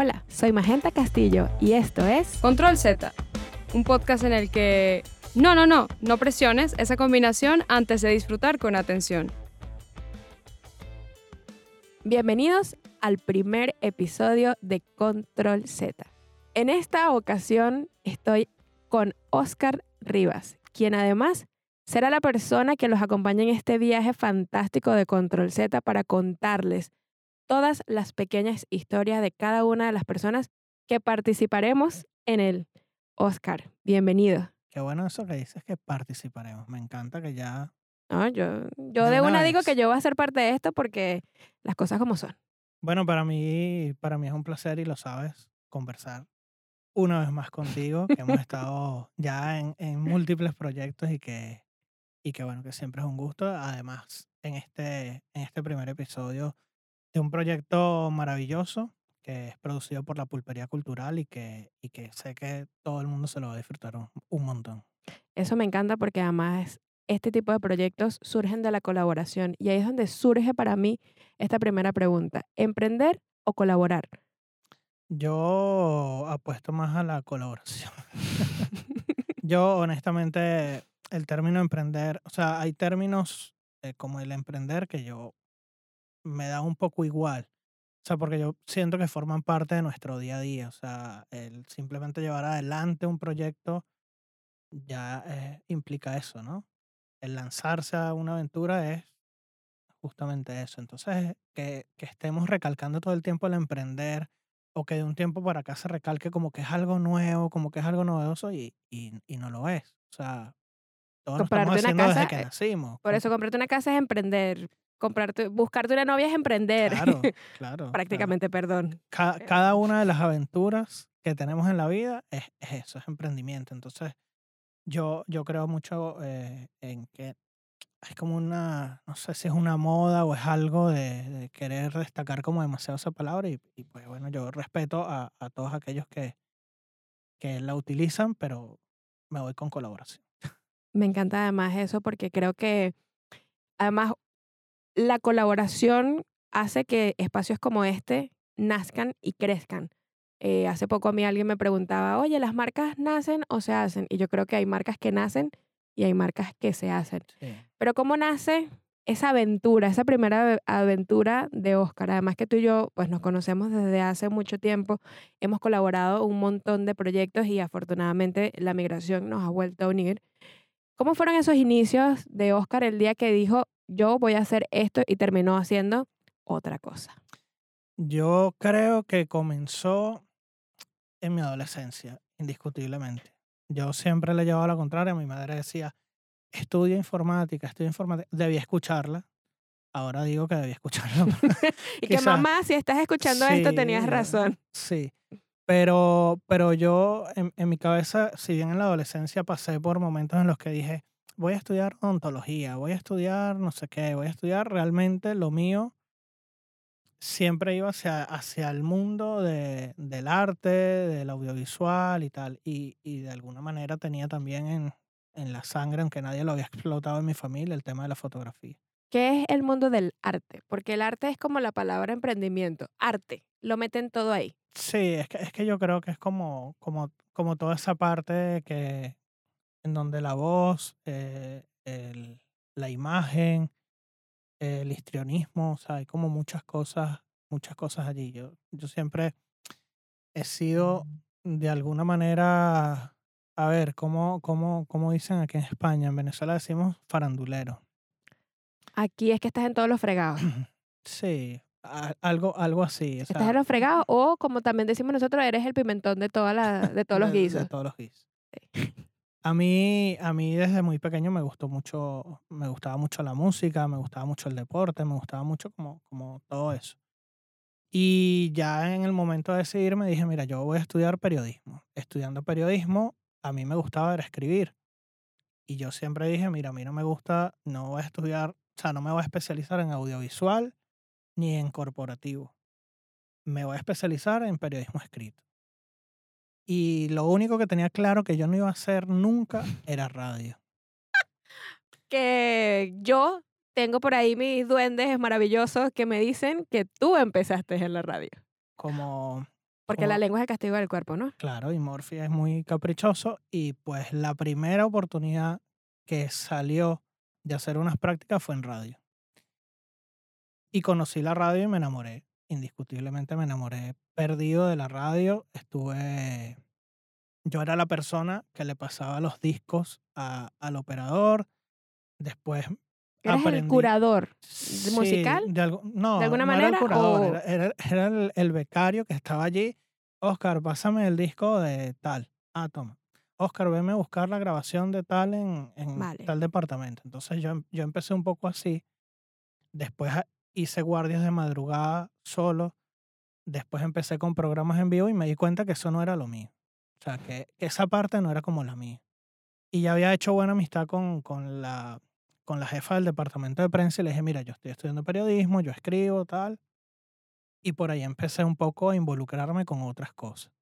Hola, soy Magenta Castillo y esto es Control Z, un podcast en el que... No, no, no, no presiones esa combinación antes de disfrutar con atención. Bienvenidos al primer episodio de Control Z. En esta ocasión estoy con Oscar Rivas, quien además será la persona que los acompañe en este viaje fantástico de Control Z para contarles todas las pequeñas historias de cada una de las personas que participaremos en él. Oscar, bienvenido. Qué bueno eso que dices que participaremos. Me encanta que ya... No, yo yo De de una una digo que yo voy a ser parte de esto porque las cosas como son. Bueno, para mí, para mí es un placer y lo sabes, conversar una vez más contigo, que hemos estado ya en, en múltiples proyectos y que, y que bueno, que siempre es un gusto. Además, en este, en este primer episodio de un proyecto maravilloso que es producido por la Pulpería Cultural y que, y que sé que todo el mundo se lo va a disfrutar un, un montón. Eso me encanta porque además este tipo de proyectos surgen de la colaboración y ahí es donde surge para mí esta primera pregunta. ¿Emprender o colaborar? Yo apuesto más a la colaboración. Yo, honestamente, el término emprender, o sea, hay términos eh, como el emprender que yo me da un poco igual. O sea, porque yo siento que forman parte de nuestro día a día. O sea, el simplemente llevar adelante un proyecto ya eh, implica eso, ¿no? El lanzarse a una aventura es justamente eso. Entonces, que, que estemos recalcando todo el tiempo el emprender o que de un tiempo para acá se recalque como que es algo nuevo, como que es algo novedoso y, y, y no lo es. O sea, todo lo estamos haciendo casa, desde que eh, nacimos. Por eso comprarte una casa es emprender. Comprarte, buscarte una novia es emprender. Claro, claro. claro. Prácticamente, perdón. Ca- cada una de las aventuras que tenemos en la vida es, es eso, es emprendimiento. Entonces, yo, yo creo mucho eh, en que es como una, no sé si es una moda o es algo de, de querer destacar como demasiado esa palabra y, y pues bueno, yo respeto a, a todos aquellos que, que la utilizan, pero me voy con colaboración. Me encanta además eso porque creo que además la colaboración hace que espacios como este nazcan y crezcan. Eh, hace poco a mí alguien me preguntaba, oye, ¿las marcas nacen o se hacen? Y yo creo que hay marcas que nacen y hay marcas que se hacen. Sí. Pero ¿cómo nace esa aventura, esa primera ave- aventura de Oscar? Además que tú y yo pues nos conocemos desde hace mucho tiempo, hemos colaborado un montón de proyectos y afortunadamente la migración nos ha vuelto a unir. ¿Cómo fueron esos inicios de Oscar el día que dijo, yo voy a hacer esto y terminó haciendo otra cosa? Yo creo que comenzó en mi adolescencia, indiscutiblemente. Yo siempre le llevaba la contraria. Mi madre decía, estudia informática, estudia informática. Debía escucharla. Ahora digo que debía escucharla. Y que mamá, si estás escuchando esto, tenías razón. Sí. Pero, pero yo, en, en mi cabeza, si bien en la adolescencia pasé por momentos en los que dije, voy a estudiar odontología, voy a estudiar no sé qué, voy a estudiar realmente lo mío, siempre iba hacia, hacia el mundo de, del arte, del audiovisual y tal. Y, y de alguna manera tenía también en, en la sangre, aunque nadie lo había explotado en mi familia, el tema de la fotografía. ¿Qué es el mundo del arte? Porque el arte es como la palabra emprendimiento. Arte, lo meten todo ahí. Sí, es que, es que yo creo que es como, como, como toda esa parte que en donde la voz, eh, el- la imagen, el histrionismo, o sea, hay como muchas cosas, muchas cosas allí. Yo, yo siempre he sido de alguna manera, a ver, ¿cómo, cómo, cómo dicen aquí en España? En Venezuela decimos farandulero. Aquí es que estás en todos los fregados. Sí, algo, algo así. o Estás sea, en los fregados o, como también decimos nosotros, eres el pimentón de, toda la, de todos los guisos. De todos los guisos. A mí, a mí desde muy pequeño me gustó mucho, me gustaba mucho la música, me gustaba mucho el deporte, me gustaba mucho como, como todo eso. Y ya en el momento de decidirme dije, mira, yo voy a estudiar periodismo. Estudiando periodismo, a mí me gustaba era escribir. Y yo siempre dije, mira, a mí no me gusta, no voy a estudiar, o sea, no me voy a especializar en audiovisual ni en corporativo. Me voy a especializar en periodismo escrito. Y lo único que tenía claro que yo no iba a hacer nunca era radio. Que yo tengo por ahí mis duendes maravillosos que me dicen que tú empezaste en la radio. Como Porque la lengua es el castigo del cuerpo, ¿no? Claro, y Morphy es muy caprichoso y pues la primera oportunidad que salió de hacer unas prácticas fue en radio. Y conocí la radio y me enamoré, indiscutiblemente me enamoré perdido de la radio. Estuve, yo era la persona que le pasaba los discos a- al operador, después Eres el curador. Sí, musical? de no, ¿De alguna no era el manera, curador, o- era, era- era el, el becario que estaba allí. Oscar, pásame el disco de tal. Ah, toma. Oscar, veme a buscar la grabación de tal en, en Vale. tal departamento. Entonces yo, yo empecé un poco así. Después hice guardias de madrugada solo. Después empecé con programas en vivo y me di cuenta que eso no era lo mío. O sea, que, esa parte no era como la mía. Y ya había hecho buena amistad con, con, la, con la jefa del departamento de prensa y le dije, mira, yo estoy estudiando periodismo, yo escribo, tal. Y por ahí empecé un poco a involucrarme con otras cosas.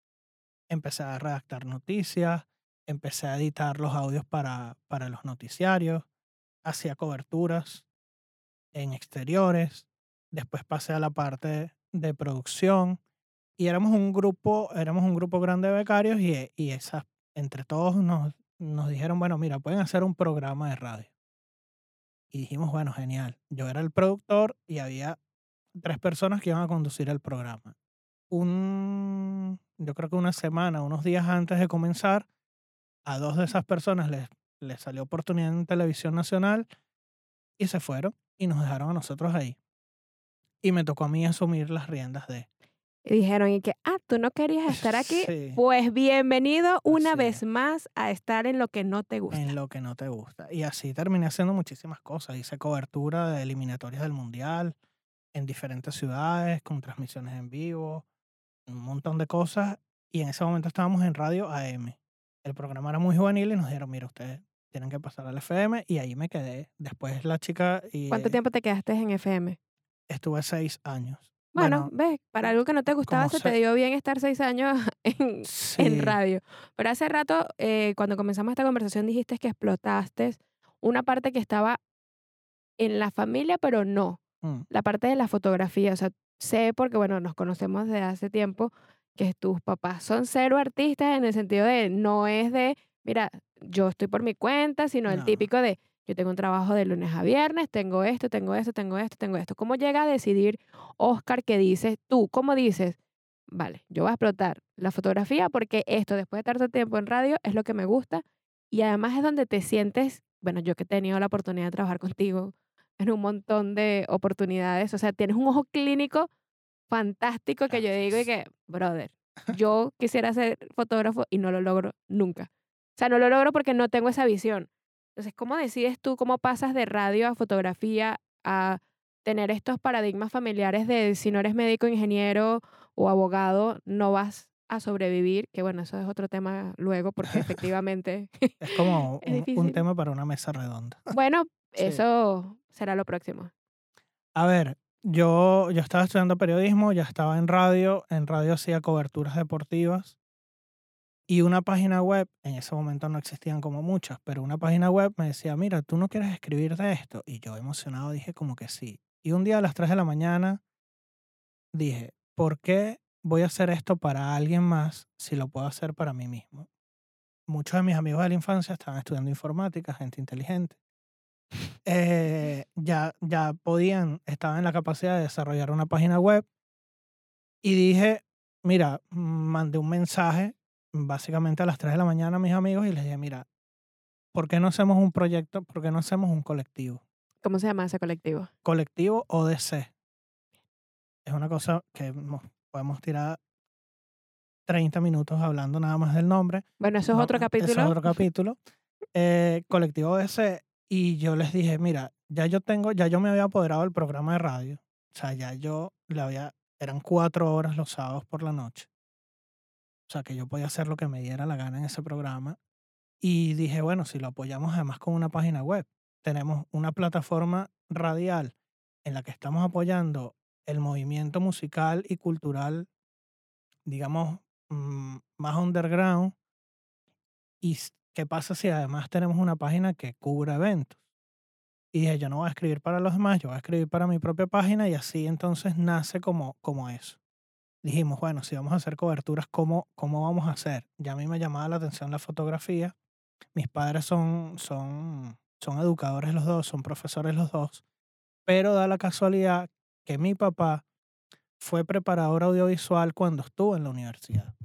Empecé a redactar noticias, empecé a editar los audios para, para los noticiarios, hacía coberturas en exteriores, después pasé a la parte de producción y éramos un grupo, éramos un grupo grande de becarios y, y esas, entre todos nos, nos dijeron, bueno, mira, pueden hacer un programa de radio. Y dijimos, bueno, genial. Yo era el productor y había tres personas que iban a conducir el programa. Un, yo creo que una semana, unos días antes de comenzar, a dos de esas personas les, les salió oportunidad en televisión nacional y se fueron y nos dejaron a nosotros ahí. Y me tocó a mí asumir las riendas de... Y dijeron, y que, ah, tú no querías estar aquí. Sí. Pues bienvenido una Así vez es. más a estar en lo que no te gusta. en lo que no te gusta. Y así terminé haciendo muchísimas cosas. Hice cobertura de eliminatorias del Mundial en diferentes ciudades, con transmisiones en vivo, un montón de cosas. Y en ese momento estábamos en Radio AM. El programa era muy juvenil y nos dijeron, mira, ustedes tienen que pasar al FM. Y ahí me quedé. Después la chica y ¿Cuánto tiempo te quedaste en FM? estuve seis años. Bueno, ves, para algo que no te gustaba como se te se- dio bien estar seis años en, sí, en radio. Pero hace rato, eh, cuando comenzamos esta conversación, dijiste que explotaste una parte que estaba en la familia, pero no. mm, La parte de la fotografía. O sea, sé porque, bueno, nos conocemos desde hace tiempo que tus papás son cero artistas en el sentido de no es de, mira, yo estoy por mi cuenta, sino el No. típico de yo tengo un trabajo de lunes a viernes, tengo esto, tengo esto, tengo esto, tengo esto. ¿Cómo llega a decidir Oscar que dices tú? ¿Cómo dices? Vale, yo voy a explotar la fotografía porque esto, después de tanto tiempo en radio, es lo que me gusta y además es donde te sientes, bueno, yo que he tenido la oportunidad de trabajar contigo en un montón de oportunidades, o sea, tienes un ojo clínico fantástico que yo digo y que, brother, yo quisiera ser fotógrafo y no lo logro nunca. O sea, no lo logro porque no tengo esa visión. Entonces, ¿cómo decides tú cómo pasas de radio a fotografía a tener estos paradigmas familiares de si no eres médico, ingeniero o abogado, no vas a sobrevivir? Que bueno, eso es otro tema luego porque efectivamente, es como Es un- tema para una mesa redonda. bueno, Sí. eso será lo próximo. A ver, yo, yo estaba estudiando periodismo, ya estaba en radio, en radio hacía coberturas deportivas y una página web, en ese momento no existían como muchas, pero una página web me decía, mira, ¿tú no quieres escribir de esto? Y yo emocionado dije como que sí. Y un día a las 3 de la mañana dije, ¿por qué voy a hacer esto para alguien más si lo puedo hacer para mí mismo? Muchos de mis amigos de la infancia estaban estudiando informática, gente inteligente eh, ya, ya podían, estaban en la capacidad de desarrollar una página web. Y dije, mira, mm, mandé un mensaje básicamente a las 3 de la mañana a mis amigos y les dije, mira, ¿por qué no hacemos un proyecto? ¿Por qué no hacemos un colectivo? ¿Cómo se llama ese colectivo? Colectivo ODC. Es una cosa que mo- podemos tirar 30 minutos hablando nada más del nombre. Bueno, eso es otro capítulo. Eso es otro capítulo. Eh, colectivo ODC. Y yo les dije, mira, ya yo tengo, ya yo me había apoderado del programa de radio. O sea, ya yo le había, eran cuatro horas los sábados por la noche. O sea, que yo podía hacer lo que me diera la gana en ese programa. Y dije, bueno, si lo apoyamos además con una página web, tenemos una plataforma radial en la que estamos apoyando el movimiento musical y cultural, digamos, mm, más underground. ¿Y qué pasa si además tenemos una página que cubre eventos? Y dije, yo no voy a escribir para los demás, yo voy a escribir para mi propia página y así entonces nace como, como eso. Dijimos, bueno, si vamos a hacer coberturas, ¿cómo, ¿cómo vamos a hacer? Ya a mí me llamaba la atención la fotografía. Mis padres son, son, son educadores los dos, son profesores los dos, pero da la casualidad que mi papá fue preparador audiovisual cuando estuvo en la universidad.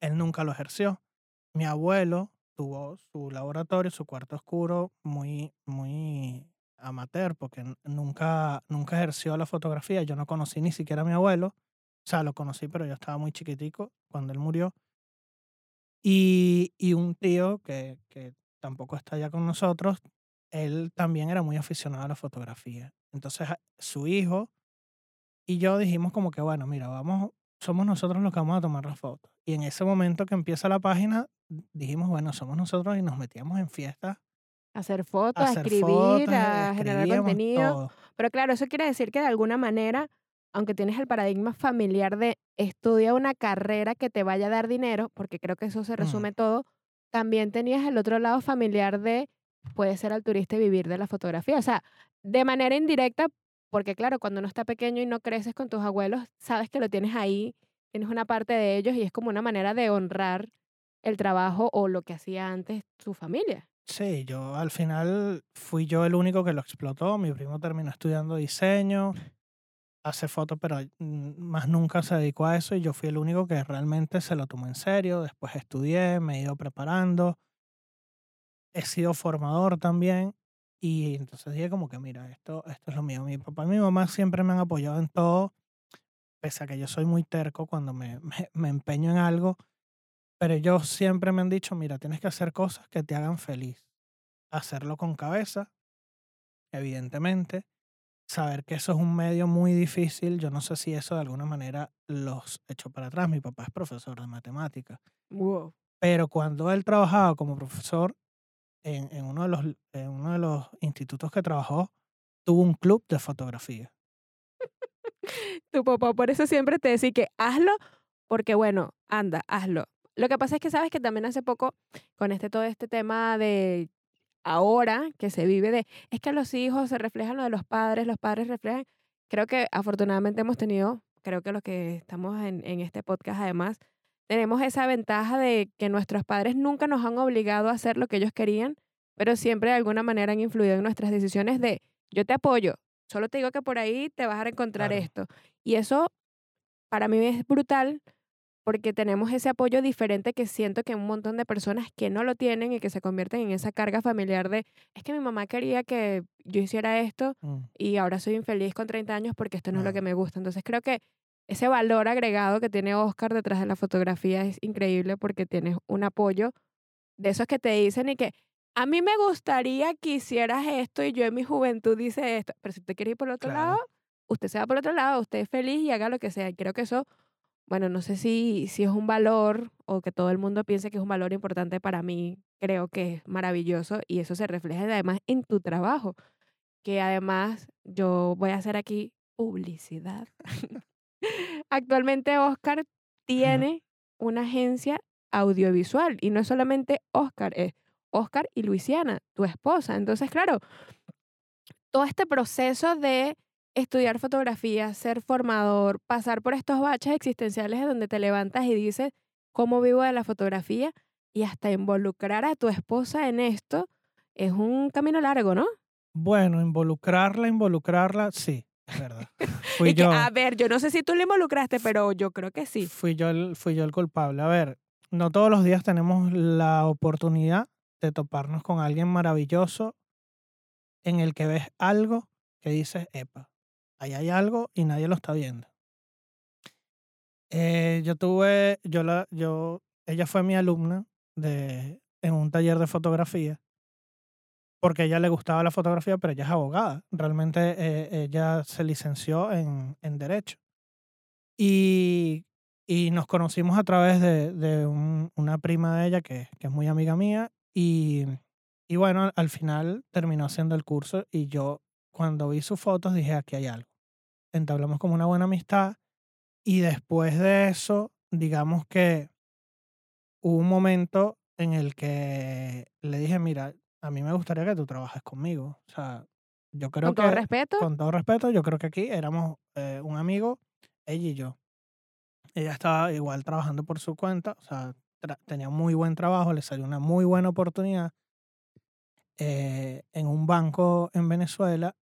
Él nunca lo ejerció. Mi abuelo tuvo su laboratorio, su cuarto oscuro, muy, muy amateur, porque nunca, nunca ejerció la fotografía. Yo no conocí ni siquiera a mi abuelo. O sea, lo conocí, pero yo estaba muy chiquitico cuando él murió. Y, y un tío que, que tampoco está ya con nosotros, él también era muy aficionado a la fotografía. Entonces, su hijo y yo dijimos como que, bueno, mira, vamos, somos nosotros los que vamos a tomar las fotos. Y en ese momento que empieza la página, dijimos, bueno, somos nosotros y nos metíamos en fiestas Hacer fotos, a hacer escribir, fotos, a generar contenido. todo. Pero claro, eso quiere decir que de alguna manera, aunque tienes el paradigma familiar de estudia una carrera que te vaya a dar dinero, porque creo que eso se Mm. resume todo, también tenías el otro lado familiar de puede ser altruista y vivir de la fotografía. O sea, de manera indirecta, porque claro, cuando uno está pequeño y no creces con tus abuelos, sabes que lo tienes ahí, tienes una parte de ellos y es como una manera de honrar el trabajo o lo que hacía antes su familia. Sí, yo al final fui yo el único que lo explotó. Mi primo terminó estudiando diseño, hace fotos, pero más nunca se dedicó a eso y yo fui el único que realmente se lo tomó en serio. Después estudié, me he ido preparando, he sido formador también y entonces dije como que mira, esto, esto es lo mío. Mi papá y mi mamá siempre me han apoyado en todo, pese a que yo soy muy terco cuando me, me, me empeño en algo, pero ellos siempre me han dicho, mira, tienes que hacer cosas que te hagan feliz hacerlo con cabeza, evidentemente, saber que eso es un medio muy difícil. Yo no sé si eso de alguna manera los echó para atrás. Mi papá es profesor de matemáticas, Wow. pero cuando él trabajaba como profesor en, en uno, de los, en uno de los institutos que trabajó, tuvo un club de fotografía. Tu papá por eso siempre te decía que hazlo, porque bueno, anda, hazlo. Lo que pasa es que sabes que también hace poco, con este todo este tema de ahora que se vive de, es que los hijos se reflejan lo de los padres, los padres reflejan, creo que afortunadamente hemos tenido, creo que los que estamos en, en este podcast además, tenemos esa ventaja de que nuestros padres nunca nos han obligado a hacer lo que ellos querían, pero siempre de alguna manera han influido en nuestras decisiones de, yo te apoyo, solo te digo que por ahí te vas a encontrar Claro. esto. Y eso para mí es brutal porque tenemos ese apoyo diferente que siento que un montón de personas que no lo tienen y que se convierten en esa carga familiar de, es que mi mamá quería que yo hiciera esto Mm, y ahora soy infeliz con 30 años porque esto no es lo que me gusta. Entonces creo que ese valor agregado que tiene Oscar detrás de la fotografía es increíble porque tienes un apoyo de esos que te dicen y que a mí me gustaría que hicieras esto y yo en mi juventud hice esto, pero si usted quiere ir por el otro Claro. lado, usted se va por el otro lado, usted es feliz y haga lo que sea. Y creo que eso, bueno, no sé si, si es un valor o que todo el mundo piense que es un valor importante para mí, creo que es maravilloso y eso se refleja además en tu trabajo, que además yo voy a hacer aquí publicidad. Actualmente Oscar tiene una agencia audiovisual y no es solamente Oscar, es Oscar y Luisiana, tu esposa. Entonces, claro, todo este proceso de estudiar fotografía, ser formador, pasar por estos baches existenciales de donde te levantas y dices, ¿cómo vivo de la fotografía? Y hasta involucrar a tu esposa en esto es un camino largo, ¿no? Bueno, involucrarla, involucrarla, sí, es verdad. Fui Y que, yo. a ver, yo no sé si tú le involucraste, pero yo creo que sí. fui yo el, fui yo el culpable. A ver, no todos los días tenemos la oportunidad de toparnos con alguien maravilloso en el que ves algo que dices, epa, ahí hay algo y nadie lo está viendo. Eh, yo tuve, yo la, yo, ella fue mi alumna de, en un taller de fotografía porque a ella le gustaba la fotografía, pero ella es abogada. Realmente eh, ella se licenció en, en Derecho. Y, y nos conocimos a través de, de un- una prima de ella que, que es muy amiga mía. Y, y bueno, al final terminó haciendo el curso y yo cuando vi sus fotos dije, aquí hay algo. Entablamos como una buena amistad y después de eso, digamos que hubo un momento en el que le dije, mira, a mí me gustaría que tú trabajes conmigo. O sea, yo creo Con que, todo respeto, con todo respeto, yo creo que aquí éramos eh, un amigo, ella y yo. Ella estaba igual trabajando por su cuenta, o sea, tenía muy buen trabajo, le salió una muy buena oportunidad eh, en un banco en Venezuela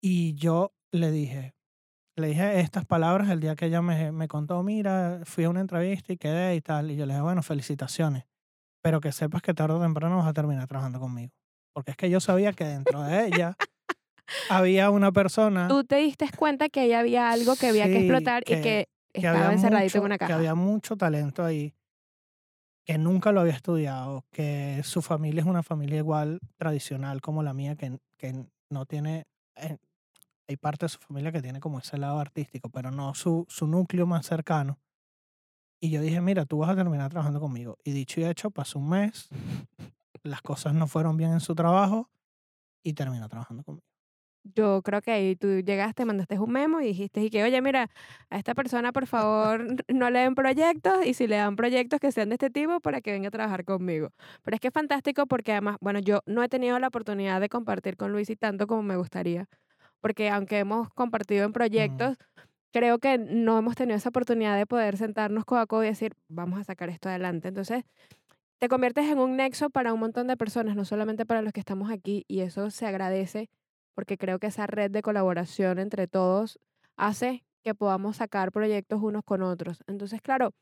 y yo le dije, le dije estas palabras el día que ella me, me contó, mira, fui a una entrevista y quedé y tal, y yo le dije, bueno, felicitaciones, pero que sepas que tarde o temprano vas a terminar trabajando conmigo. Porque es que yo sabía que dentro de ella había una persona Tú te diste cuenta que ahí había algo que había que explotar y que- que que estaba encerradito en una que caja. había mucho talento ahí, que nunca lo había estudiado, que su familia es una familia igual tradicional como la mía, que, que no tiene, eh, hay parte de su familia que tiene como ese lado artístico, pero no su, su núcleo más cercano. Y yo dije, mira, tú vas a terminar trabajando conmigo. Y dicho y hecho, pasó un mes, las cosas no fueron bien en su trabajo y terminó trabajando conmigo. Yo creo que ahí tú llegaste, mandaste un memo y dijiste y que, oye, mira, a esta persona por favor no le den proyectos y si le dan proyectos que sean de este tipo para que venga a trabajar conmigo. Pero es que es fantástico porque además, bueno, yo no he tenido la oportunidad de compartir con Luis y tanto como me gustaría, porque aunque hemos compartido en proyectos, creo que no hemos tenido esa oportunidad de poder sentarnos codo a codo y decir, vamos a sacar esto adelante. Entonces, te conviertes en un nexo para un montón de personas, no solamente para los que estamos aquí, y eso se agradece porque creo que esa red de colaboración entre todos hace que podamos sacar proyectos unos con otros. Entonces, claro,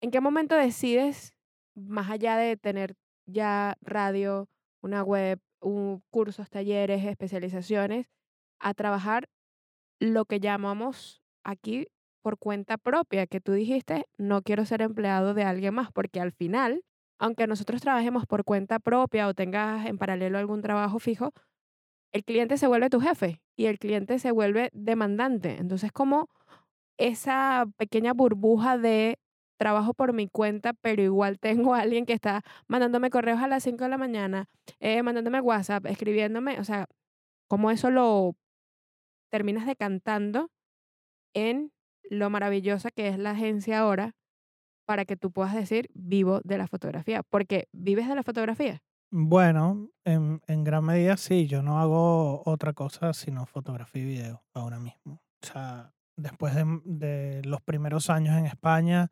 ¿en qué momento decides, más allá de tener ya radio, una web, un, cursos, talleres, especializaciones, a trabajar lo que llamamos aquí por cuenta propia, que tú dijiste, no quiero ser empleado de alguien más, porque al final, aunque nosotros trabajemos por cuenta propia o tengas en paralelo algún trabajo fijo, el cliente se vuelve tu jefe y el cliente se vuelve demandante. Entonces, como esa pequeña burbuja de trabajo por mi cuenta, pero igual tengo alguien que está mandándome correos a las 5 de la mañana, eh, mandándome WhatsApp, escribiéndome, o sea, como eso lo terminas decantando en lo maravillosa que es la agencia ahora para que tú puedas decir vivo de la fotografía, porque vives de la fotografía. Bueno, en, en gran medida sí, yo no hago otra cosa sino fotografía y video ahora mismo. O sea, después de, de los primeros años en España,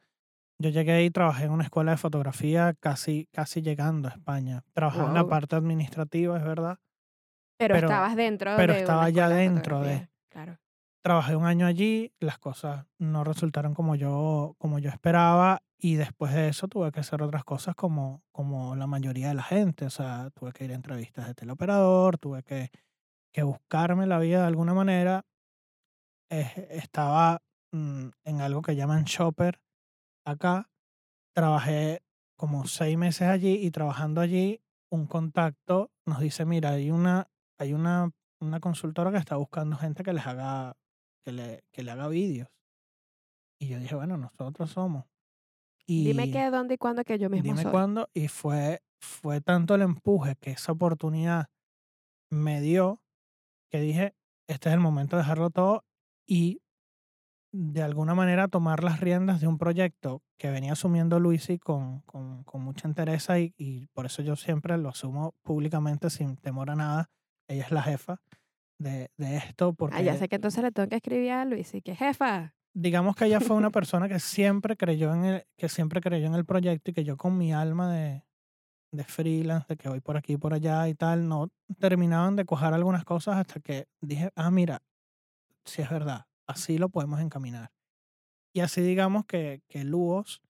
yo llegué y trabajé en una escuela de fotografía casi, casi llegando a España. Trabajaba en la Wow. parte administrativa, es verdad. Pero, Pero- estabas dentro pero de una estaba ya de dentro de- Claro. Trabajé un año allí, las cosas no resultaron como yo, como yo esperaba y después de eso tuve que hacer otras cosas como, como la mayoría de la gente. O sea, tuve que ir a entrevistas de teleoperador, tuve que, que buscarme la vida de alguna manera. Eh, estaba mm, en algo que llaman shopper acá. Trabajé como seis meses allí y trabajando allí, un contacto nos dice, mira, hay una, hay una, una consultora que está buscando gente que les haga, que le, que le haga vídeos. Y yo dije, bueno, nosotros somos. Y Dime qué, dónde y cuándo que yo mismo dime soy. cuándo. Y fue, fue tanto el empuje que esa oportunidad me dio que dije, este es el momento de dejarlo todo y de alguna manera tomar las riendas de un proyecto que venía asumiendo Luisi con, con, con mucha entereza y, y por eso yo siempre lo asumo públicamente sin temor a nada. Ella es la jefa de, de esto porque Ah, ya sé que entonces le tengo que escribir a Luis y que jefa. digamos que ella fue una persona que siempre creyó en el, que siempre creyó en el proyecto y que yo con mi alma de, de freelance, de que voy por aquí y por allá y tal, no terminaban de cuajar algunas cosas hasta que dije, ah, mira, si es verdad, así lo podemos encaminar. Y así digamos que, que Luos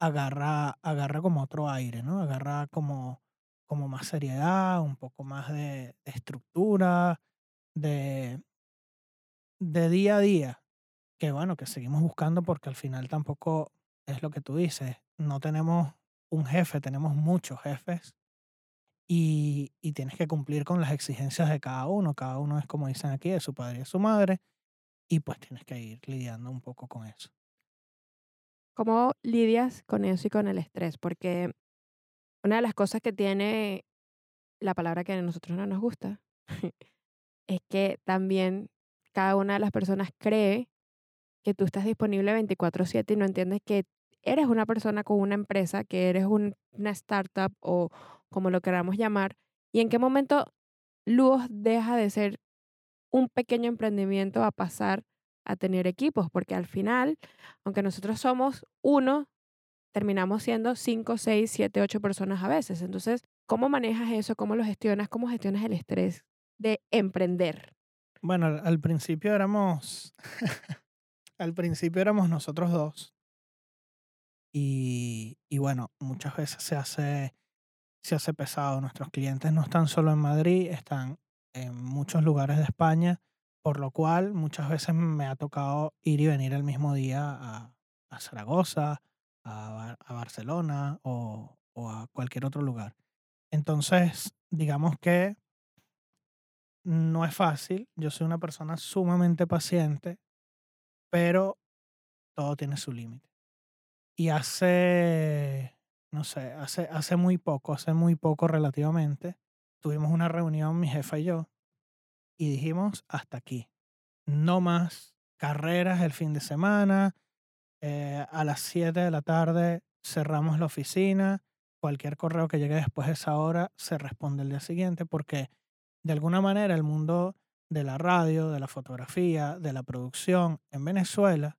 agarra, agarra como otro aire, ¿no? Agarra como, como más seriedad, un poco más de, estructura, de, de día a día que bueno, que seguimos buscando porque al final tampoco es lo que tú dices. No tenemos un jefe, tenemos muchos jefes y, y tienes que cumplir con las exigencias de cada uno. Cada uno es como dicen aquí, de su padre y de su madre y pues tienes que ir lidiando un poco con eso. ¿Cómo lidias con eso y con el estrés? Porque una de las cosas que tiene la palabra que a nosotros no nos gusta es que también cada una de las personas cree que tú estás disponible 24/7 y no entiendes que eres una persona con una empresa, que eres un- una startup o como lo queramos llamar, y en qué momento Luos deja de ser un pequeño emprendimiento a pasar a tener equipos, porque al final, aunque nosotros somos uno, terminamos siendo cinco, seis, siete, ocho personas a veces. Entonces, ¿cómo manejas eso? ¿Cómo lo gestionas? ¿Cómo gestionas el estrés de emprender? Bueno, al, al principio éramos, al principio éramos nosotros dos. Y, y bueno, muchas veces se hace, se hace pesado. Nuestros clientes no están solo en Madrid, están en muchos lugares de España, por lo cual muchas veces me ha tocado ir y venir el mismo día a, a Zaragoza, a, a Barcelona o, o a cualquier otro lugar. Entonces, digamos que no es fácil. Yo soy una persona sumamente paciente, pero todo tiene su límite. Y hace, no sé, hace, hace muy poco, hace muy poco relativamente, tuvimos una reunión mi jefa y yo y dijimos hasta aquí. No más carreras el fin de semana. Eh, a las 7 de la tarde cerramos la oficina. Cualquier correo que llegue después de esa hora se responde el día siguiente porque de alguna manera el mundo de la radio, de la fotografía, de la producción en Venezuela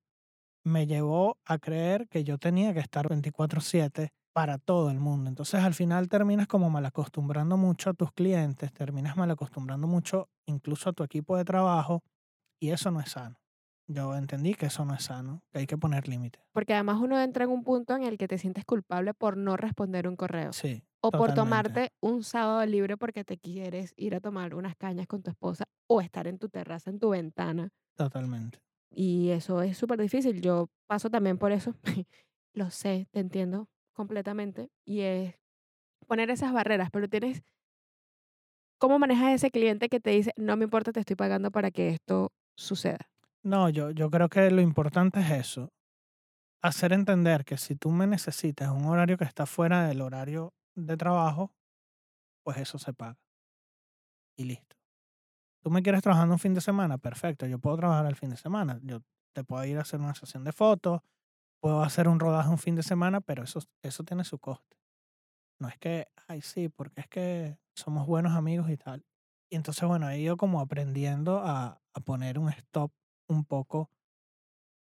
me llevó a creer que yo tenía que estar 24/7 para todo el mundo. Entonces al final terminas como mal acostumbrando mucho a tus clientes, terminas mal acostumbrando mucho incluso a tu equipo de trabajo y eso no es sano. Yo entendí que eso no es sano, que hay que poner límites. Porque además uno entra en un punto en el que te sientes culpable por no responder un correo. Sí. O por tomarte un sábado libre porque te quieres ir a tomar unas cañas con tu esposa o estar en tu terraza, en tu ventana. Totalmente. Y eso es súper difícil. Yo paso también por eso. Lo sé, te entiendo completamente. Y es poner esas barreras, pero tienes... ¿Cómo manejas a ese cliente que te dice, no me importa, te estoy pagando para que esto suceda? No, yo, yo creo que lo importante es eso. Hacer entender que si tú me necesitas un horario que está fuera del horario de trabajo, pues eso se paga. Y listo. Tú me quieres trabajando un fin de semana, perfecto. Yo puedo trabajar el fin de semana. Yo te puedo ir a hacer una sesión de fotos, puedo hacer un rodaje un fin de semana, pero eso, eso tiene su coste. No es que, ay, sí, porque es que somos buenos amigos y tal. Y entonces, bueno, he ido como aprendiendo a, a poner un stop un poco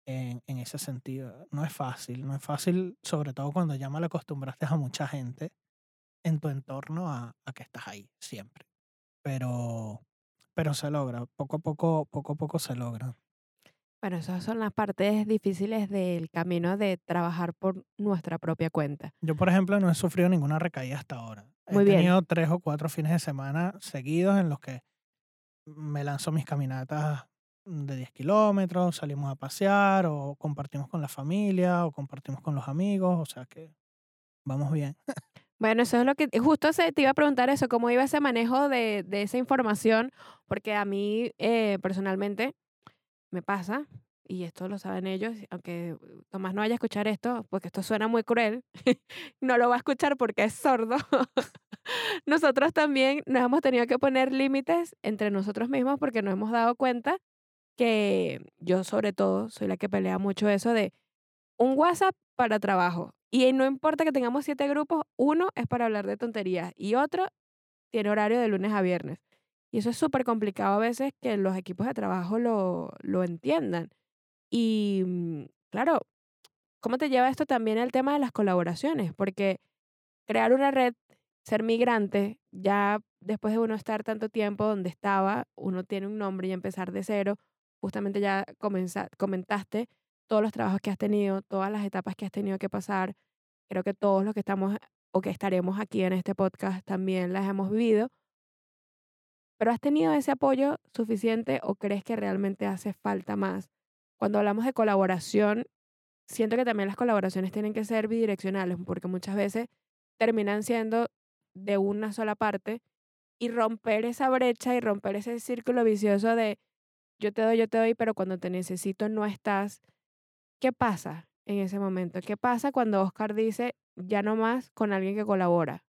en, en ese sentido. No es fácil, no es fácil, sobre todo cuando ya mal acostumbraste a mucha gente en tu entorno a, a que estás ahí siempre. Pero, pero se logra, poco a poco, poco a poco se logra. Bueno, esas son las partes difíciles del camino de trabajar por nuestra propia cuenta. Yo, por ejemplo, no he sufrido ninguna recaída hasta ahora. Muy he bien. tenido tres o cuatro fines de semana seguidos en los que me lanzo mis caminatas de 10 kilómetros, salimos a pasear o compartimos con la familia o compartimos con los amigos, o sea que vamos bien. Bueno, eso es lo que justo se, te iba a preguntar eso, cómo iba ese manejo de, de esa información, porque a mí eh, personalmente me pasa, y esto lo saben ellos, aunque Tomás no vaya a escuchar esto, porque esto suena muy cruel, no lo va a escuchar porque es sordo. nosotros también nos hemos tenido que poner límites entre nosotros mismos porque nos hemos dado cuenta que yo sobre todo soy la que pelea mucho eso de un WhatsApp para trabajo. Y no importa que tengamos siete grupos, uno es para hablar de tonterías y otro tiene horario de lunes a viernes. Y eso es súper complicado a veces que los equipos de trabajo lo, lo entiendan. Y mm, claro, ¿cómo te lleva esto también el tema de las colaboraciones? Porque crear una red, ser migrante, ya después de uno estar tanto tiempo donde estaba, uno tiene un nombre y empezar de cero. Justamente ya comentaste todos los trabajos que has tenido, todas las etapas que has tenido que pasar. Creo que todos los que estamos o que estaremos aquí en este podcast también las hemos vivido. Pero ¿has tenido ese apoyo suficiente o crees que realmente hace falta más? Cuando hablamos de colaboración, siento que también las colaboraciones tienen que ser bidireccionales, porque muchas veces terminan siendo de una sola parte y romper esa brecha y romper ese círculo vicioso de yo te doy, yo te doy, pero cuando te necesito no estás. ¿Qué pasa en ese momento? ¿Qué pasa cuando Oscar dice ya no más con alguien que colabora?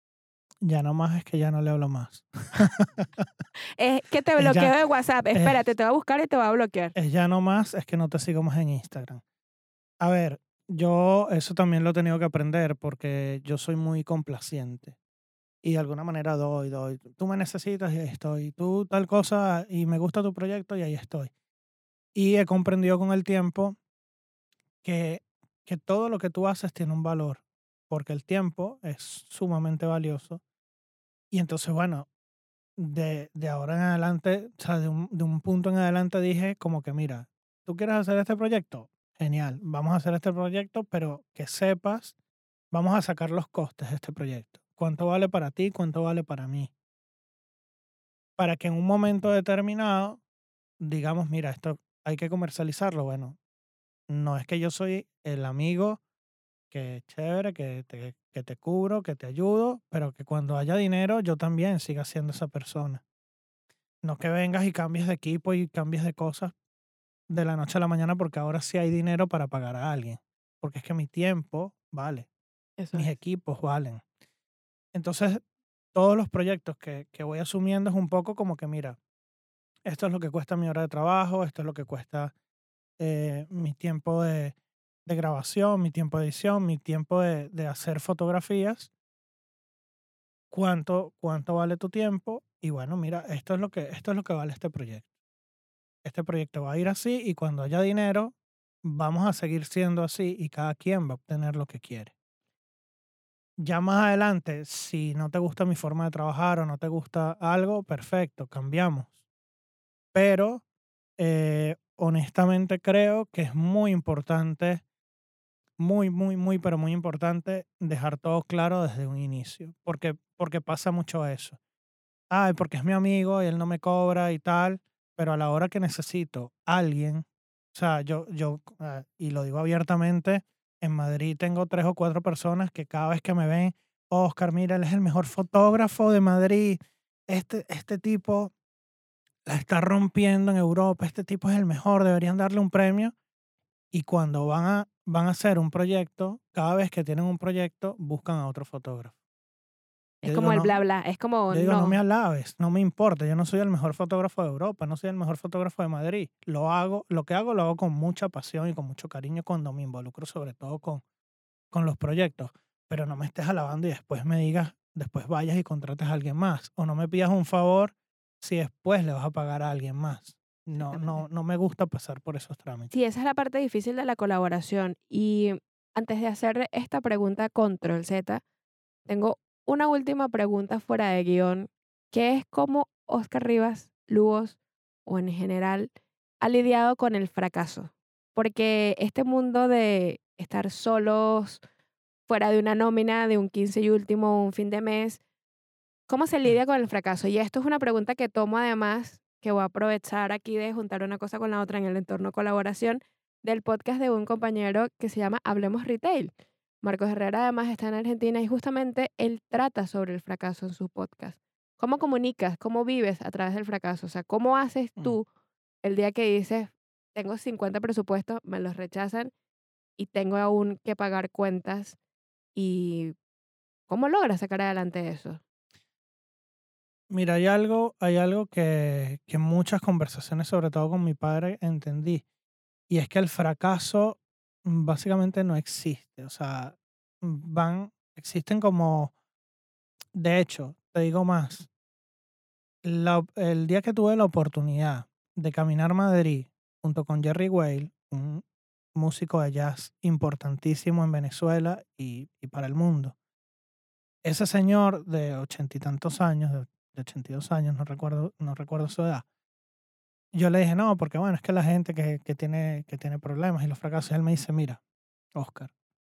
Ya no más es que ya no le hablo más. Es que te ya- bloqueo de WhatsApp. es- Espérate, te va a buscar y te va a bloquear. Es ya no más, es que no te sigo más en Instagram. A ver, yo eso también lo he tenido que aprender porque yo soy muy complaciente. Y de alguna manera doy, doy. Tú me necesitas y ahí estoy. Tú tal cosa y me gusta tu proyecto y ahí estoy. Y he comprendido con el tiempo que, que todo lo que tú haces tiene un valor, porque el tiempo es sumamente valioso. Y entonces, bueno, de, de ahora en adelante, o sea, de un, de un punto en adelante dije como que, mira, ¿tú quieres hacer este proyecto? Genial, vamos a hacer este proyecto, pero que sepas, vamos a sacar los costes de este proyecto. ¿Cuánto vale para ti? ¿Cuánto vale para mí? Para que en un momento determinado digamos, mira, esto hay que comercializarlo. Bueno, no es que yo soy el amigo que es chévere, que te, que te cubro, que te ayudo, pero que cuando haya dinero yo también siga siendo esa persona. No que vengas y cambies de equipo y cambies de cosas de la noche a la mañana porque ahora sí hay dinero para pagar a alguien. Porque es que mi tiempo vale, Eso mis es. equipos valen. Entonces, todos los proyectos que, que voy asumiendo es un poco como que, mira, esto es lo que cuesta mi hora de trabajo, esto es lo que cuesta eh, mi tiempo de, de grabación, mi tiempo de edición, mi tiempo de, de hacer fotografías. ¿Cuánto, ¿Cuánto vale tu tiempo? Y bueno, mira, esto es, lo que, esto es lo que vale este proyecto. Este proyecto va a ir así y cuando haya dinero, vamos a seguir siendo así y cada quien va a obtener lo que quiere. Ya más adelante, si no te gusta mi forma de trabajar o no te gusta algo, perfecto, cambiamos. Pero eh, honestamente creo que es muy importante, muy, muy, muy, pero muy importante dejar todo claro desde un inicio, porque, porque pasa mucho eso. Ay, porque es mi amigo y él no me cobra y tal, pero a la hora que necesito alguien, o sea, yo, yo, ah, y lo digo abiertamente, en Madrid tengo tres o cuatro personas que cada vez que me ven, Oscar, mira, él es el mejor fotógrafo de Madrid, este, este tipo la está rompiendo en Europa, este tipo es el mejor, deberían darle un premio. Y cuando van a, van a hacer un proyecto, cada vez que tienen un proyecto, buscan a otro fotógrafo. Es Yo como digo, el no, bla bla, es como yo digo, no. no. me alabes, no me importa, yo no soy el mejor fotógrafo de Europa, no soy el mejor fotógrafo de Madrid. Lo hago, lo que hago lo hago con mucha pasión y con mucho cariño cuando me involucro sobre todo con, con los proyectos. Pero no me estés alabando y después me digas, después vayas y contrates a alguien más. O no me pidas un favor si después le vas a pagar a alguien más. No, no, no me gusta pasar por esos trámites. Sí, esa es la parte difícil de la colaboración. Y antes de hacer esta pregunta control Z, tengo una última pregunta fuera de guion, que es cómo Oscar Rivas, Lugos o en general ha lidiado con el fracaso. Porque este mundo de estar solos, fuera de una nómina, de un 15 y último, un fin de mes, ¿cómo se lidia con el fracaso? Y esto es una pregunta que tomo además, que voy a aprovechar aquí de juntar una cosa con la otra en el entorno colaboración del podcast de un compañero que se llama Hablemos Retail. Marcos Herrera además está en Argentina y justamente él trata sobre el fracaso en su podcast. ¿Cómo comunicas? ¿Cómo vives a través del fracaso? O sea, ¿cómo haces Mm. tú el día que dices, tengo 50 presupuestos, me los rechazan y tengo aún que pagar cuentas? ¿Y cómo logras sacar adelante eso? Mira, hay algo, hay algo que, que en muchas conversaciones, sobre todo con mi padre, entendí. Y es que el fracaso básicamente no existe. O sea, mm, van, existen como, de hecho, te digo más, la el día que tuve la oportunidad de caminar Madrid junto con Jerry Whale, un músico de jazz importantísimo en Venezuela y, y para el mundo, ese señor de ochenta y tantos años, de, de 82 años, no recuerdo, no recuerdo su edad, yo le dije, no, porque bueno, es que la gente que, que tiene, que tiene problemas y los fracasos, él me dice, mira, Oscar,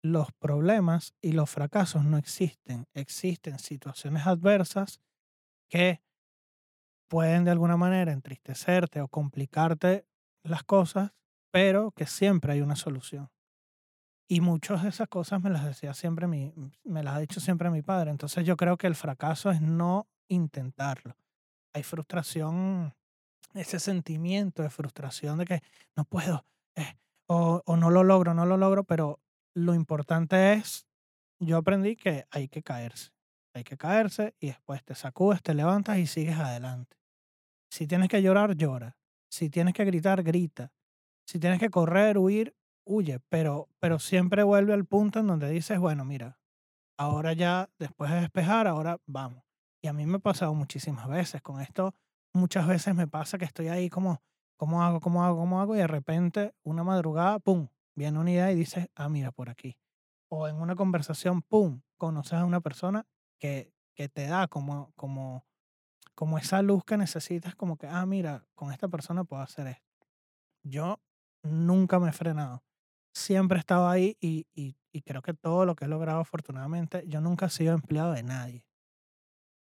los problemas y los fracasos no existen. Existen situaciones adversas que pueden de alguna manera entristecerte o complicarte las cosas, pero que siempre hay una solución. Y muchas de esas cosas me las decía siempre mi, me las ha dicho siempre mi padre. Entonces yo creo que el fracaso es no intentarlo. Hay frustración, ese sentimiento de frustración de que no puedo, eh, o, o no lo logro, no lo logro, pero lo importante es, yo aprendí que hay que caerse. Hay que caerse y después te sacudes, te levantas y sigues adelante. Si tienes que llorar, llora. Si tienes que gritar, grita. Si tienes que correr, huir, huye. Pero, pero siempre vuelve al punto en donde dices, bueno, mira, ahora ya, después de despejar, ahora vamos. Y a mí me ha pasado muchísimas veces. Con esto, muchas veces me pasa que estoy ahí como ¿cómo hago, cómo hago, cómo hago? Y de repente, una madrugada, ¡pum!, viene una idea y dices, ah, mira, por aquí. O en una conversación, ¡pum!, conoces a una persona que, que te da como, como, como esa luz que necesitas, como que, ah, mira, con esta persona puedo hacer esto. Yo nunca me he frenado. Siempre he estado ahí y, y, y creo que todo lo que he logrado, afortunadamente, yo nunca he sido empleado de nadie.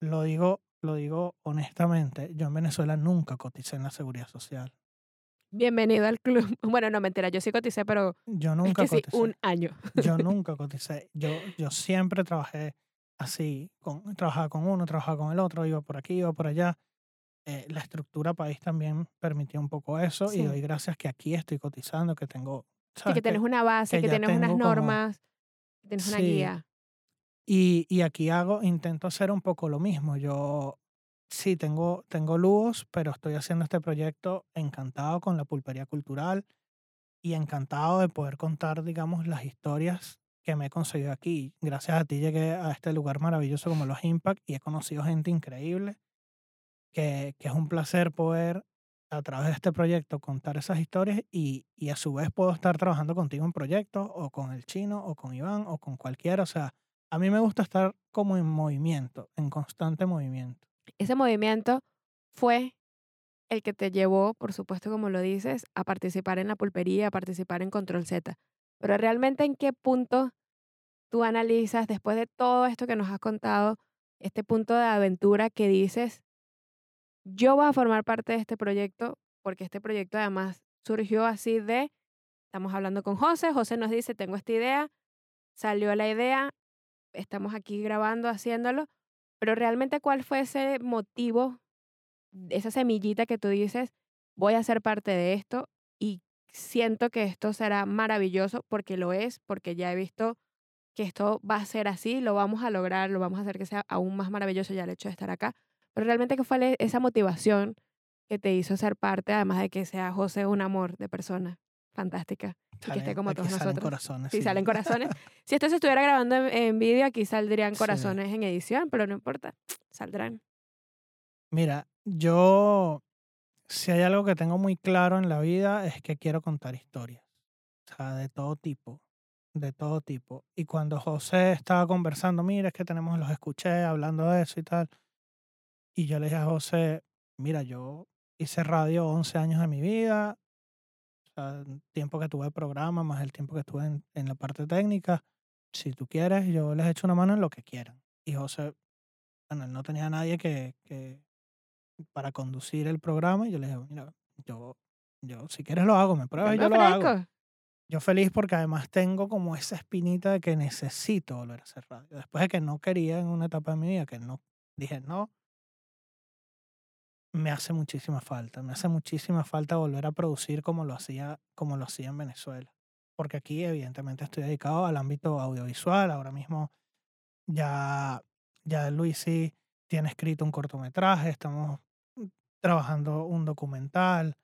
Lo digo, lo digo honestamente, yo en Venezuela nunca coticé en la seguridad social. Bienvenido al club. Bueno, no, mentira, yo sí coticé, pero Yo es nunca sí, coticé. un año. Yo nunca coticé. Yo, yo siempre trabajé así. Con, trabajaba con uno, trabajaba con el otro, iba por aquí, iba por allá. Eh, la estructura país también permitió un poco eso Sí. y doy gracias que aquí estoy cotizando, que tengo... Que tienes una base, que que, tienes unas como- normas, que tienes una guía. Y, y aquí hago, intento hacer un poco lo mismo. Yo sí tengo, tengo lujos, pero estoy haciendo este proyecto encantado con la pulpería cultural y encantado de poder contar, digamos, las historias que me he conseguido aquí. Gracias a ti llegué a este lugar maravilloso como los Impact y he conocido gente increíble, que, que es un placer poder a través de este proyecto contar esas historias y, y a su vez puedo estar trabajando contigo en proyectos o con el chino o con Iván o con cualquiera. O sea, a mí me gusta estar como en movimiento, en constante movimiento. Ese movimiento fue el que te llevó, por supuesto, como lo dices, a participar en la pulpería, a participar en Control Z. Pero realmente, ¿en qué punto tú analizas, después de todo esto que nos has contado, este punto de aventura que dices, yo voy a formar parte de este proyecto, porque este proyecto además surgió así de, estamos hablando con José, José nos dice, tengo esta idea, salió la idea, estamos aquí grabando, haciéndolo, pero realmente cuál fue ese motivo, esa semillita que tú dices, voy a ser parte de esto y siento que esto será maravilloso porque lo es, porque ya he visto que esto va a ser así, lo vamos a lograr, lo vamos a hacer que sea aún más maravilloso ya el hecho de estar acá. Pero realmente, ¿qué fue esa motivación que te hizo ser parte, además de que sea José un amor de persona fantástica? que esté Salen- como todos salen nosotros. corazones. Sí, sí. salen corazones. si esto se estuviera grabando en, en vídeo, aquí saldrían Sí. corazones en edición, pero no importa, saldrán. Mira, yo, si hay algo que tengo muy claro en la vida es que quiero contar historias. O sea, de todo tipo, de todo tipo. Y cuando José estaba conversando, mira, es que tenemos, los escuché hablando de eso y tal. Y yo le dije a José, mira, yo hice radio 11 años de mi vida, sea, el tiempo que tuve de programa, más el tiempo que estuve en, en la parte técnica. Si tú quieres, yo les echo una mano en lo que quieran. Y José, bueno, él no tenía a nadie que, que para conducir el programa y yo le dije, mira, yo, yo si quieres lo hago, me pruebas y yo lo hago. Yo feliz porque además tengo como esa espinita de que necesito volver a hacer radio. Después de que no quería en una etapa de mi vida, que no, dije no, me hace muchísima falta. Me hace muchísima falta volver a producir como lo hacía, como lo hacía en Venezuela. Porque aquí evidentemente estoy dedicado al ámbito audiovisual. Ahora mismo ya, ya Luis sí tiene escrito un cortometraje, estamos trabajando un documental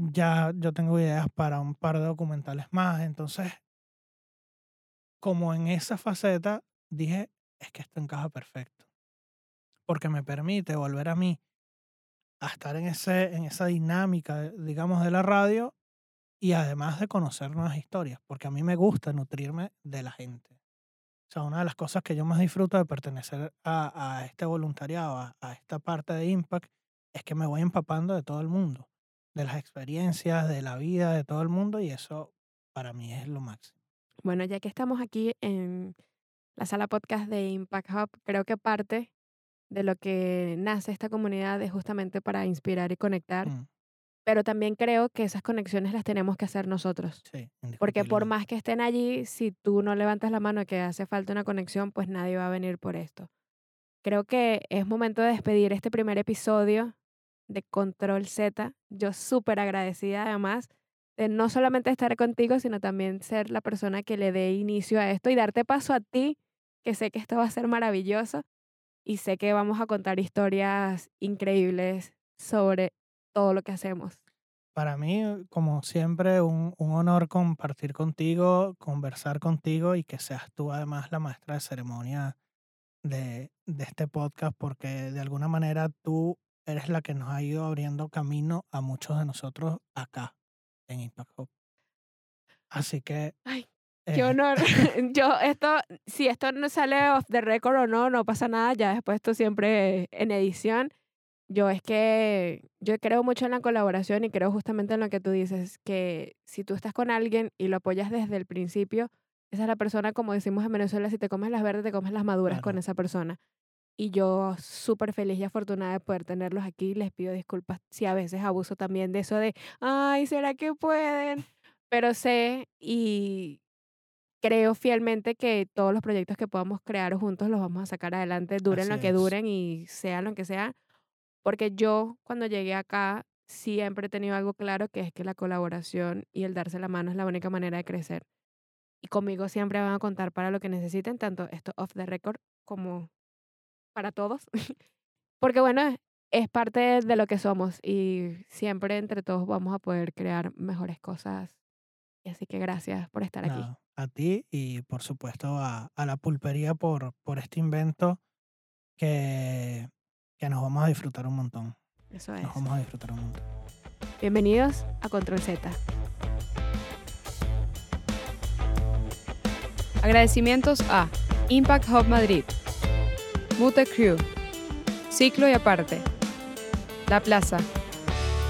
ya yo tengo ideas para un par de documentales más. Entonces, como en esa faceta, dije, es que esto encaja perfecto. Porque me permite volver a mí a estar en, ese, en esa dinámica, digamos, de la radio y además de conocer nuevas historias, porque a mí me gusta nutrirme de la gente. O sea, una de las cosas que yo más disfruto de pertenecer a, a este voluntariado, a, a esta parte de Impact, es que me voy empapando de todo el mundo de las experiencias, de la vida de todo el mundo y eso para mí es lo máximo. Bueno, ya que estamos aquí en la sala podcast de Impact Hub, creo que parte de lo que nace esta comunidad es justamente para inspirar y conectar, Mm, pero también creo que esas conexiones las tenemos que hacer nosotros. sí, Porque por más que estén allí, si tú no levantas la mano y que hace falta una conexión, pues nadie va a venir por esto. Creo que es momento de despedir este primer episodio de Control Z. Yo súper agradecida además de no solamente estar contigo, sino también ser la persona que le dé inicio a esto y darte paso a ti, que sé que esto va a ser maravilloso y sé que vamos a contar historias increíbles sobre todo lo que hacemos. Para mí, como siempre, un, un honor compartir contigo, conversar contigo y que seas tú además la maestra de ceremonia de, de este podcast, porque de alguna manera tú eres la que nos ha ido abriendo camino a muchos de nosotros acá en Impact Hub. Así que... Ay, Qué honor. Yo, esto, si esto no sale off the record o no, no pasa nada. Ya después esto siempre en edición. Yo es que yo creo mucho en la colaboración y creo justamente en lo que tú dices, que si tú estás con alguien y lo apoyas desde el principio, esa es la persona, como decimos en Venezuela, si te comes las verdes, te comes las maduras con Claro. esa persona. Y yo súper feliz y afortunada de poder tenerlos aquí. Les pido disculpas si a veces abuso también de eso de, ay, ¿será que pueden? Pero sé y creo fielmente que todos los proyectos que podamos crear juntos los vamos a sacar adelante, duren lo Así que es. duren y sean lo que sea. Porque yo cuando llegué acá siempre he tenido algo claro que es que la colaboración y el darse la mano es la única manera de crecer. Y conmigo siempre van a contar para lo que necesiten, tanto esto off the record como para todos. Porque bueno, es- parte de lo que somos y siempre entre todos vamos a poder crear mejores cosas. Así que gracias por estar aquí. A ti y por supuesto a, a la pulpería por, por este invento que, que nos vamos a disfrutar un montón. Eso es. Nos vamos a disfrutar un montón. Bienvenidos a Control Z. Agradecimientos a Impact Hub Madrid, Mute Crew, Ciclo y Aparte, La Plaza,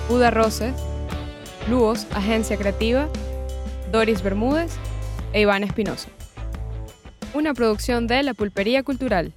Buda Roses, Luos, Agencia Creativa, Doris Bermúdez e Iván Espinosa. Una producción de La Pulpería Cultural.